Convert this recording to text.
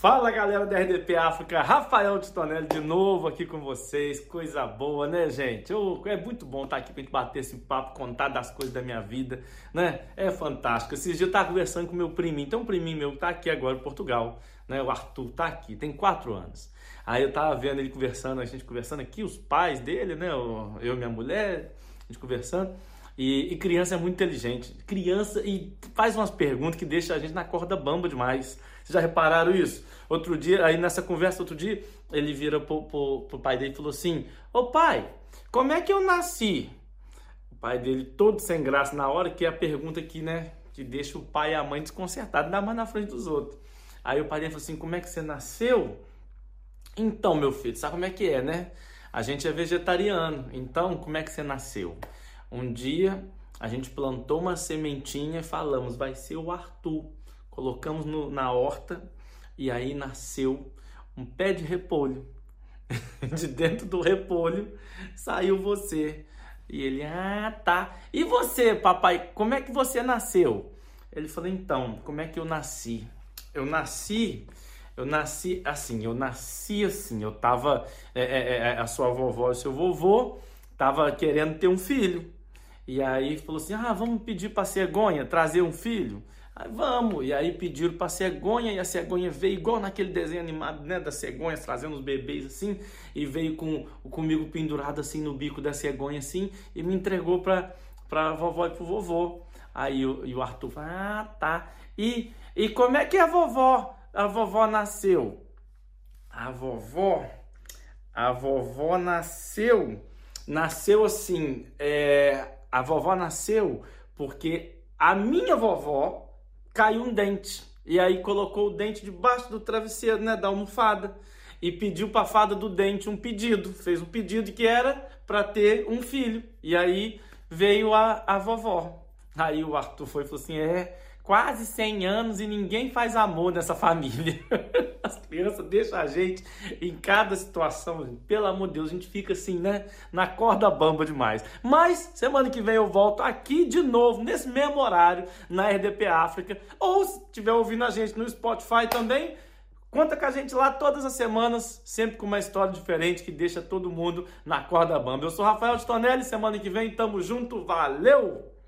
Fala galera da RDP África, Rafael Titonelli de novo aqui com vocês, coisa boa, né gente? Eu, é muito bom estar aqui pra gente bater esse papo, contar das coisas da minha vida, né? É fantástico. Esses dias eu tava conversando com meu priminho, tem um priminho meu que tá aqui agora em Portugal, né? O Arthur tá aqui, tem quatro anos. Aí eu tava vendo ele conversando, a gente conversando aqui, os pais dele, né? Eu e minha mulher, a gente conversando. E, e, criança é muito inteligente. Criança e faz umas perguntas que deixa a gente na corda bamba demais. Vocês já repararam isso? Outro dia, aí nessa conversa, outro dia, ele vira pro, pro, pro pai dele e falou assim: Ô pai, como é que eu nasci? O pai dele, todo sem graça na hora, que é a pergunta que, né, que deixa o pai e a mãe desconcertados, ainda mais na frente dos outros. Aí o pai dele falou assim: Como é que você nasceu? Então, meu filho, sabe como é que é, né? A gente é vegetariano, então como é que você nasceu? Um dia a gente plantou uma sementinha e falamos, vai ser o Arthur. Colocamos no, na horta e aí nasceu um pé de repolho. de dentro do repolho saiu você. E ele, ah, tá. E você, papai, como é que você nasceu? Ele falou, então, como é que eu nasci? Eu nasci, eu nasci assim, eu nasci assim, eu tava, é, é, é a sua vovó e seu vovô tava querendo ter um filho. E aí falou assim: ah, vamos pedir para a cegonha trazer um filho? Aí, vamos. E aí pediram para a cegonha e a cegonha veio igual naquele desenho animado, né, das cegonhas trazendo os bebês assim, e veio com comigo pendurado assim no bico da cegonha assim e me entregou para para vovó e pro vovô. Aí o, e o Arthur falou: "Ah, tá. E e como é que a vovó, a vovó nasceu?" A vovó, a vovó nasceu, nasceu assim, é, a vovó nasceu porque a minha vovó caiu um dente. E aí colocou o dente debaixo do travesseiro, né, da almofada. E pediu para a fada do dente um pedido. Fez um pedido que era para ter um filho. E aí veio a, a vovó. Aí o Arthur foi e falou assim: é quase 100 anos e ninguém faz amor nessa família. Deixam a gente em cada situação, pelo amor de Deus, a gente fica assim, né? Na corda bamba demais. Mas semana que vem eu volto aqui de novo, nesse mesmo horário, na RDP África. Ou se estiver ouvindo a gente no Spotify também. Conta com a gente lá todas as semanas, sempre com uma história diferente que deixa todo mundo na corda bamba. Eu sou Rafael de Tonelli, semana que vem tamo junto, valeu!